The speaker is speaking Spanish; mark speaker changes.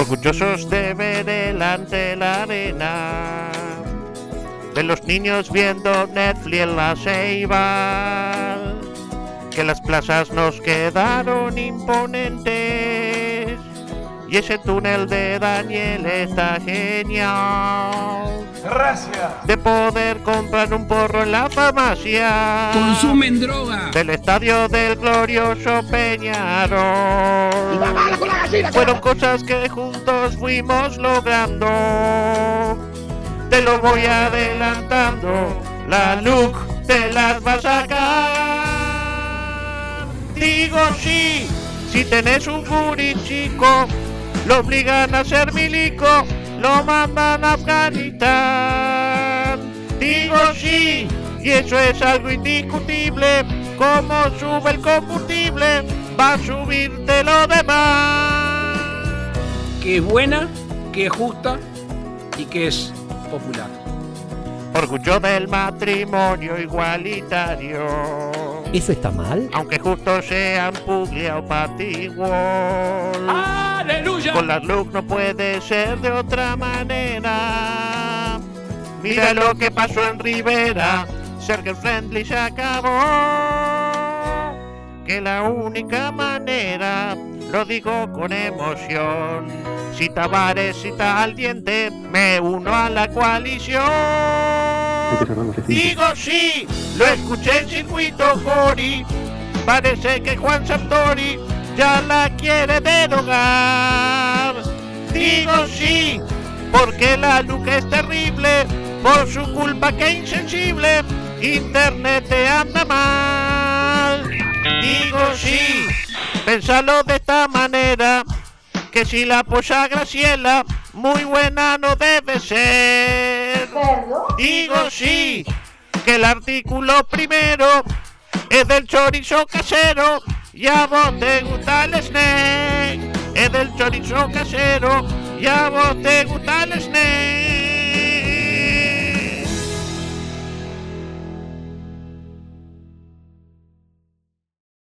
Speaker 1: orgullosos de ver delante la arena, de los niños viendo Netflix en la ceiba, que las plazas nos quedaron imponentes y ese túnel de Daniel está genial.
Speaker 2: Gracias.
Speaker 1: De poder comprar un porro en la farmacia.
Speaker 3: Consumen droga.
Speaker 1: Del estadio del glorioso Peñarol. Fueron cosas que juntos fuimos logrando. Te lo voy adelantando. La look te las vas a sacar. Digo sí, si tenés un chico, lo obligan a ser milico, lo mandan a Afganistán. Digo sí, y eso es algo indiscutible. Como sube el combustible, va a subirte lo demás.
Speaker 3: Que es buena, que es justa y que es popular.
Speaker 1: Orgullo del matrimonio igualitario.
Speaker 4: ¿Eso está mal?
Speaker 1: Aunque justo sean Puglia o Patiwall.
Speaker 3: ¡Aleluya!
Speaker 1: Con las look no puede ser de otra manera. Mira lo que pasó en Rivera. Sergio Friendly se acabó. Que la única manera, lo digo con emoción. Si Tavares cita al diente, me uno a la coalición. Digo sí, lo escuché en circuito Cori. Parece que Juan Sartori ya la quiere derogar. Digo sí, porque la Luca es terrible. Por su culpa que insensible, Internet te anda mal. Digo sí, pensalo de esta manera. Que si la apoya Graciela, muy buena no debe ser. Digo sí, que el artículo primero es del chorizo casero y a vos te gusta el snack. Es del chorizo casero y a vos te gusta el snack.